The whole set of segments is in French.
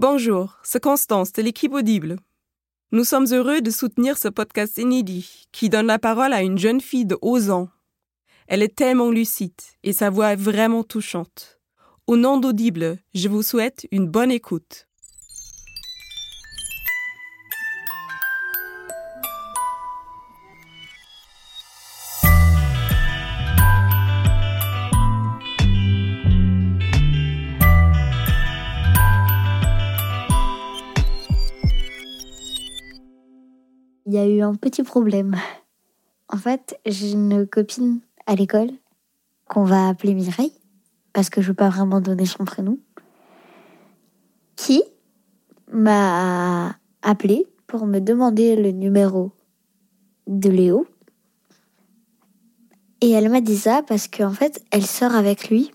Bonjour, c'est Constance de l'équipe Audible. Nous sommes heureux de soutenir ce podcast inédit qui donne la parole à une jeune fille de 11 ans. Elle est tellement lucide et sa voix est vraiment touchante. Au nom d'Audible, je vous souhaite une bonne écoute. A eu un petit problème. En fait, j'ai une copine à l'école qu'on va appeler Mireille parce que je veux pas vraiment donner son prénom, qui m'a appelé pour me demander le numéro de Léo. Et elle m'a dit ça parce qu'en fait, elle sort avec lui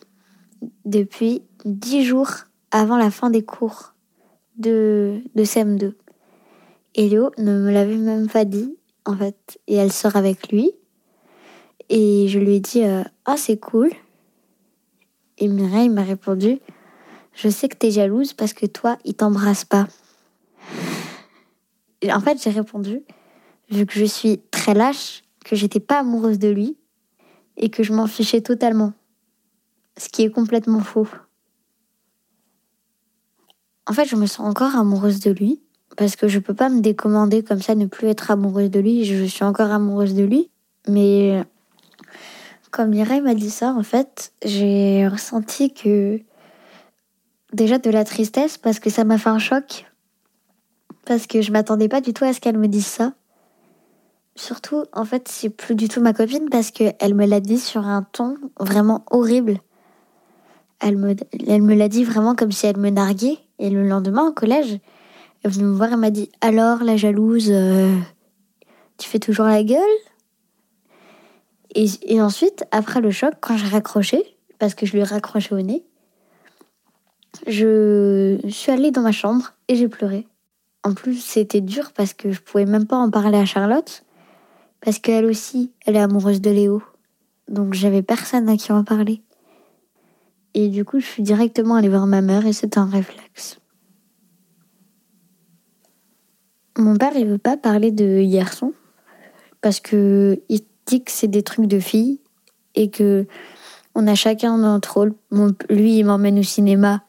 depuis dix jours avant la fin des cours de, de CM2. Et Léo ne me l'avait même pas dit, en fait. Et elle sort avec lui. Et je lui ai dit, ah, c'est cool. Et Mireille m'a répondu Je sais que t'es jalouse parce que toi, il t'embrasse pas. en fait, j'ai répondu Vu que je suis très lâche, que j'étais pas amoureuse de lui et que je m'en fichais totalement. Ce qui est complètement faux. En fait, je me sens encore amoureuse de lui parce que je peux pas me décommander comme ça, ne plus être amoureuse de lui. Je suis encore amoureuse de lui, mais quand Mireille m'a dit ça, en fait, j'ai ressenti que déjà de la tristesse parce que ça m'a fait un choc. Parce que je m'attendais pas du tout à ce qu'elle me dise ça. Surtout, en fait, c'est plus du tout ma copine parce qu'elle me l'a dit sur un ton vraiment horrible. Elle me, elle me l'a dit vraiment comme si elle me narguait. Et le lendemain, au collège, elle est venue me voir et m'a dit Alors, la jalouse, euh, tu fais toujours la gueule? Et, ensuite, après le choc, quand j'ai raccroché, parce que je lui ai raccroché au nez, je suis allée dans ma chambre et j'ai pleuré. En plus, c'était dur parce que je pouvais même pas en parler à Charlotte, parce qu'elle aussi, elle est amoureuse de Léo. Donc j'avais personne à qui en parler. Et du coup, je suis directement allée voir ma mère et c'est un réflexe. Mon père, il veut pas parler de garçon parce que dit que c'est des trucs de filles et que on a chacun notre rôle. lui, il m'emmène au cinéma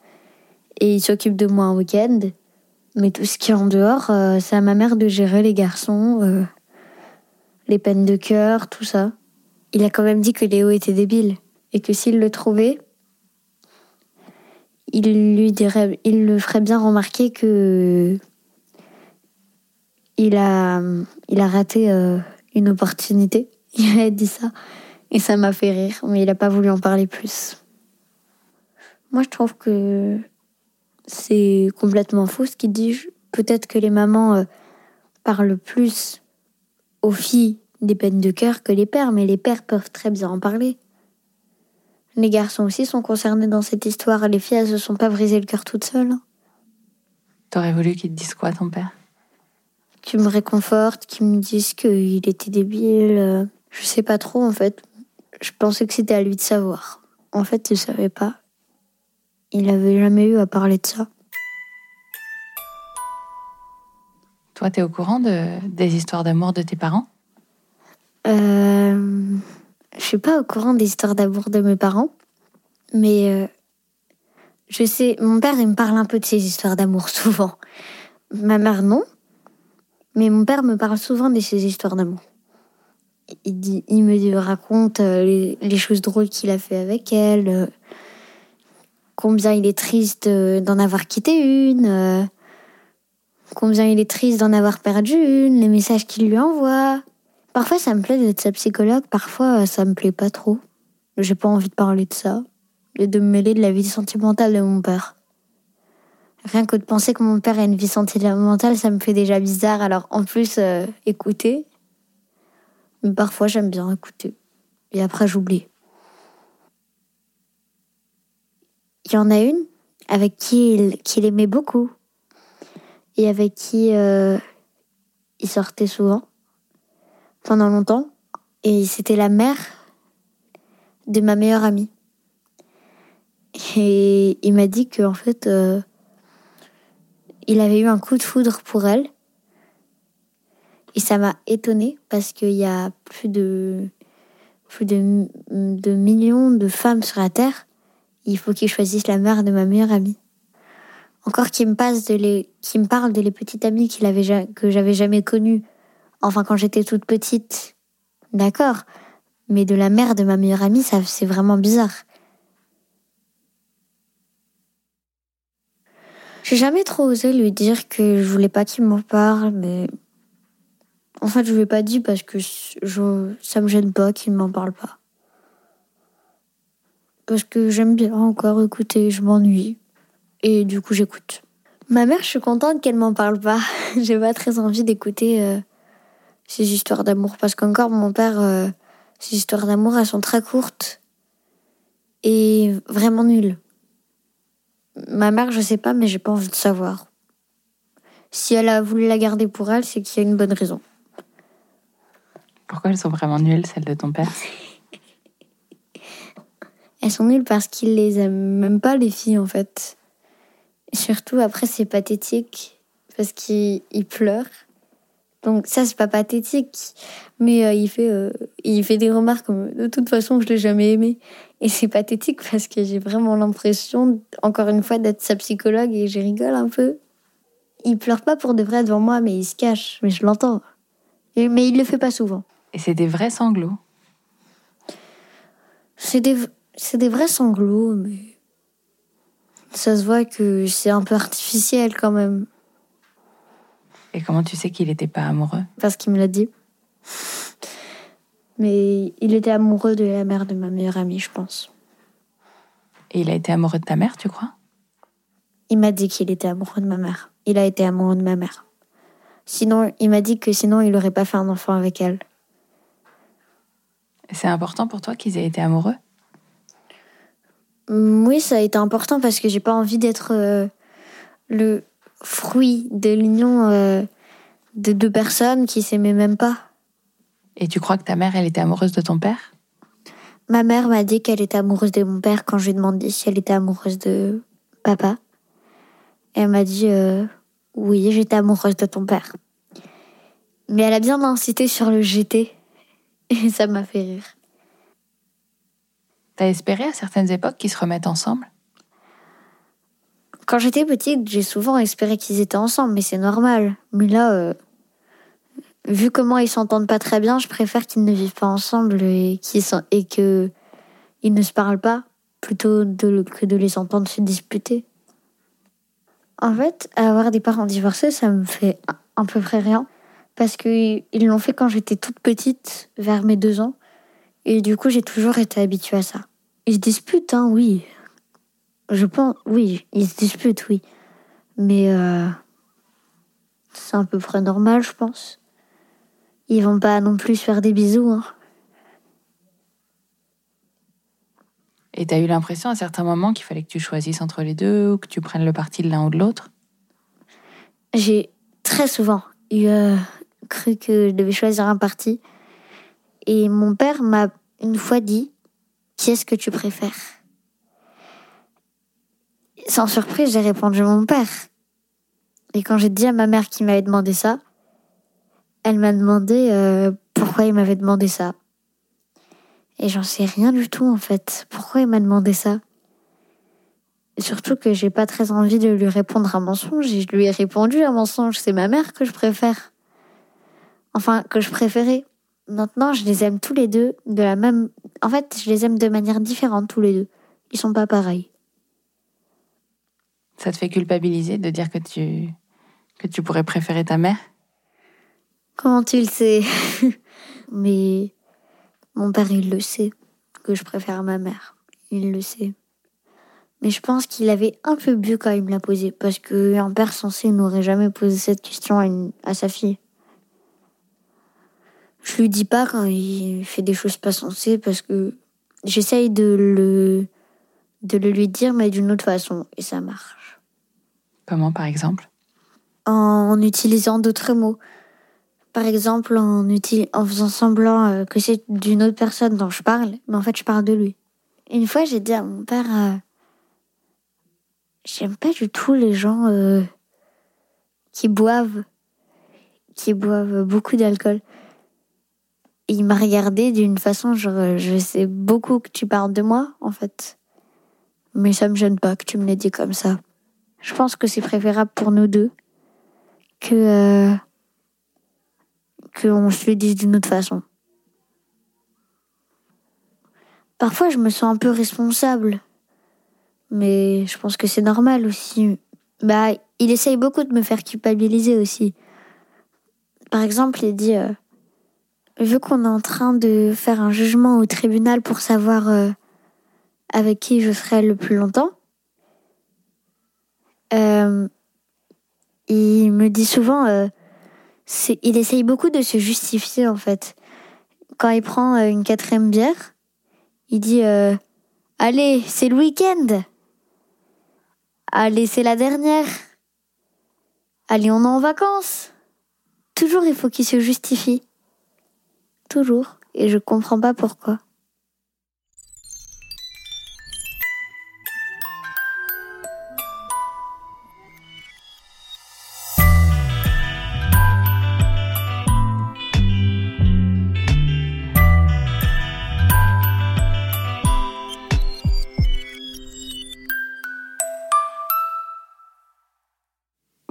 et il s'occupe de moi un week-end. Mais tout ce qui est en dehors, euh, c'est à ma mère de gérer les garçons, euh, les peines de cœur, tout ça. Il a quand même dit que Léo était débile et que s'il le trouvait, il lui dirait, il le ferait bien remarquer que il a, il a raté euh, une opportunité. Il a dit ça et ça m'a fait rire, mais il n'a pas voulu en parler plus. Moi, je trouve que c'est complètement faux ce qu'il dit. Peut-être que les mamans euh, parlent plus aux filles des peines de cœur que les pères, mais les pères peuvent très bien en parler. Les garçons aussi sont concernés dans cette histoire. Les filles, elles se sont pas brisées le cœur toutes seules. T'aurais voulu qu'il te dise quoi, ton père? Qu'il me réconforte, qu'il me dise qu'il était débile, euh, je sais pas trop en fait. Je pensais que c'était à lui de savoir. En fait, il savait pas. Il avait jamais eu à parler de ça. Toi, tu es au courant de, des histoires d'amour de tes parents? Euh, Je suis pas au courant des histoires d'amour de mes parents, mais euh, je sais. Mon père, il me parle un peu de ses histoires d'amour souvent. Ma mère, non. Mais mon père me parle souvent de ses histoires d'amour il, il me raconte euh, les, choses drôles qu'il a fait avec elle, euh, combien il est triste euh, d'en avoir quitté une, combien il est triste d'en avoir perdu une, les messages qu'il lui envoie. Parfois ça me plaît d'être sa psychologue, parfois ça me plaît pas trop. J'ai pas envie de parler de ça. et de me mêler de la vie sentimentale de mon père. Rien que de penser que mon père a une vie sentimentale, ça me fait déjà bizarre. Alors en plus, euh, écouter. Mais parfois j'aime bien écouter. Et après j'oublie. Il y en a une avec qui il, aimait beaucoup. Et avec qui euh, il sortait souvent. Pendant longtemps. Et c'était la mère de ma meilleure amie. Et il m'a dit qu'en fait, euh, il avait eu un coup de foudre pour elle. Et ça m'a étonnée parce qu'il y a plus de, plus de, millions de femmes sur la Terre. Il faut qu'il choisisse la mère de ma meilleure amie. Encore qu'il me, de les, me parle de les petites amies qu'il avait, que j'avais jamais connues. Enfin, quand j'étais toute petite. D'accord. Mais de la mère de ma meilleure amie, ça, c'est vraiment bizarre. J'ai jamais trop osé lui dire que je voulais pas qu'il m'en parle, mais en fait, je lui ai pas dit parce que je... ça me gêne pas qu'il m'en parle pas. Parce que j'aime bien encore écouter, je m'ennuie. Et du coup, j'écoute. Ma mère, je suis contente qu'elle m'en parle pas. J'ai pas très envie d'écouter euh, ces histoires d'amour. Parce qu'encore, mon père, euh, ces histoires d'amour, elles sont très courtes et vraiment nulles. Ma mère, je sais pas, mais j'ai pas envie de savoir. Si elle a voulu la garder pour elle, c'est qu'il y a une bonne raison. Pourquoi elles sont vraiment nulles, celles de ton père? Elles sont nulles parce qu'il les aime même pas, les filles, en fait. surtout, après, c'est pathétique parce qu'il pleure. Donc ça, c'est pas pathétique, mais euh, il fait, euh, il fait des remarques comme de toute façon, je l'ai jamais aimé. Et c'est pathétique parce que j'ai vraiment l'impression, encore une fois, d'être sa psychologue et je rigole un peu. Il pleure pas pour de vrai devant moi, mais il se cache, mais je l'entends. Mais il le fait pas souvent. Et c'est des vrais sanglots. C'est des, c'est des vrais sanglots, mais ça se voit que c'est un peu artificiel quand même. Et comment tu sais qu'il n'était pas amoureux? Parce qu'il me l'a dit. Mais il était amoureux de la mère de ma meilleure amie, je pense. Et il a été amoureux de ta mère, tu crois? Il m'a dit qu'il était amoureux de ma mère. Il a été amoureux de ma mère. Sinon, il m'a dit que sinon, il n'aurait pas fait un enfant avec elle. C'est important pour toi qu'ils aient été amoureux? Oui, ça a été important parce que j'ai pas envie d'être euh, le fruit de l'union euh, de deux personnes qui s'aimaient même pas. Et tu crois que ta mère, elle était amoureuse de ton père? Ma mère m'a dit qu'elle était amoureuse de mon père quand je lui ai demandé si elle était amoureuse de papa. Elle m'a dit euh, oui, j'étais amoureuse de ton père. Mais elle a bien incité sur le GT et ça m'a fait rire. T'as espéré à certaines époques qu'ils se remettent ensemble? Quand j'étais petite, j'ai souvent espéré qu'ils étaient ensemble, mais c'est normal. Mais là, euh, vu comment ils s'entendent pas très bien, je préfère qu'ils ne vivent pas ensemble et qu'ils que ils ne se parlent pas, plutôt que de les entendre se disputer. En fait, avoir des parents divorcés, ça me fait à peu près rien, parce qu'ils l'ont fait quand j'étais toute petite, vers mes deux ans, et du coup j'ai toujours été habituée à ça. Ils se disputent, hein, oui, je pense, oui, ils se disputent, oui. Mais euh, c'est à peu près normal, je pense. Ils vont pas non plus faire des bisous. Hein. Et t'as eu l'impression à certains moments qu'il fallait que tu choisisses entre les deux ou que tu prennes le parti de l'un ou de l'autre? J'ai très souvent eu, euh, cru que je devais choisir un parti. Et mon père m'a une fois dit Qui est-ce que tu préfères? Sans surprise, j'ai répondu mon père. Et quand j'ai dit à ma mère qui m'avait demandé ça, elle m'a demandé euh, pourquoi il m'avait demandé ça. Et j'en sais rien du tout en fait. Pourquoi il m'a demandé ça? Surtout que j'ai pas très envie de lui répondre un mensonge et je lui ai répondu un mensonge. C'est ma mère que je préfère. Enfin, que je préférais. Maintenant, je les aime tous les deux de la même. En fait, je les aime de manière différente tous les deux. Ils sont pas pareils. Ça te fait culpabiliser de dire que tu, que tu pourrais préférer ta mère? Comment tu le sais? Mais mon père, il le sait, que je préfère ma mère. Il le sait. Mais je pense qu'il avait un peu bu quand il me l'a posé, parce qu'un père censé n'aurait jamais posé cette question à, à sa fille. Je lui dis pas quand il fait des choses pas sensées, parce que j'essaye de le, de le lui dire, mais d'une autre façon, et ça marche. Comment, par exemple? En utilisant d'autres mots. Par exemple, en, en faisant semblant euh, que c'est d'une autre personne dont je parle, mais en fait, je parle de lui. Une fois, j'ai dit à mon père, euh, j'aime pas du tout les gens euh, qui boivent, qui boivent beaucoup d'alcool. Il m'a regardé d'une façon, genre, je sais beaucoup que tu parles de moi, en fait. Mais ça me gêne pas que tu me l'aies dit comme ça. Je pense que c'est préférable pour nous deux que euh, qu'on se le dise d'une autre façon. Parfois, je me sens un peu responsable. Mais je pense que c'est normal aussi. Bah, il essaye beaucoup de me faire culpabiliser aussi. Par exemple, il dit euh, Vu qu'on est en train de faire un jugement au tribunal pour savoir euh, avec qui je serai le plus longtemps, euh, il me dit souvent il essaye beaucoup de se justifier en fait. Quand il prend une quatrième bière, il dit euh, Allez, c'est le week-end. Allez, c'est la dernière. Allez, on est en vacances. Toujours, il faut qu'il se justifie. Toujours. Et je comprends pas pourquoi.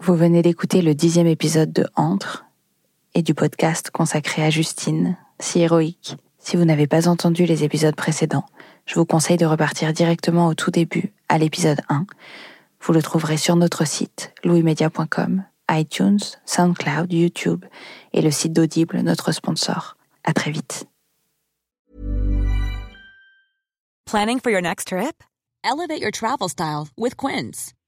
Vous venez d'écouter le dixième épisode de Entre et du podcast consacré à Justine, si héroïque. Si vous n'avez pas entendu les épisodes précédents, je vous conseille de repartir directement au tout début, à l'épisode 1. Vous le trouverez sur notre site, louismedia.com, iTunes, SoundCloud, YouTube et le site d'Audible, notre sponsor. À très vite. Planning for your next trip? Elevate your travel style with Quince.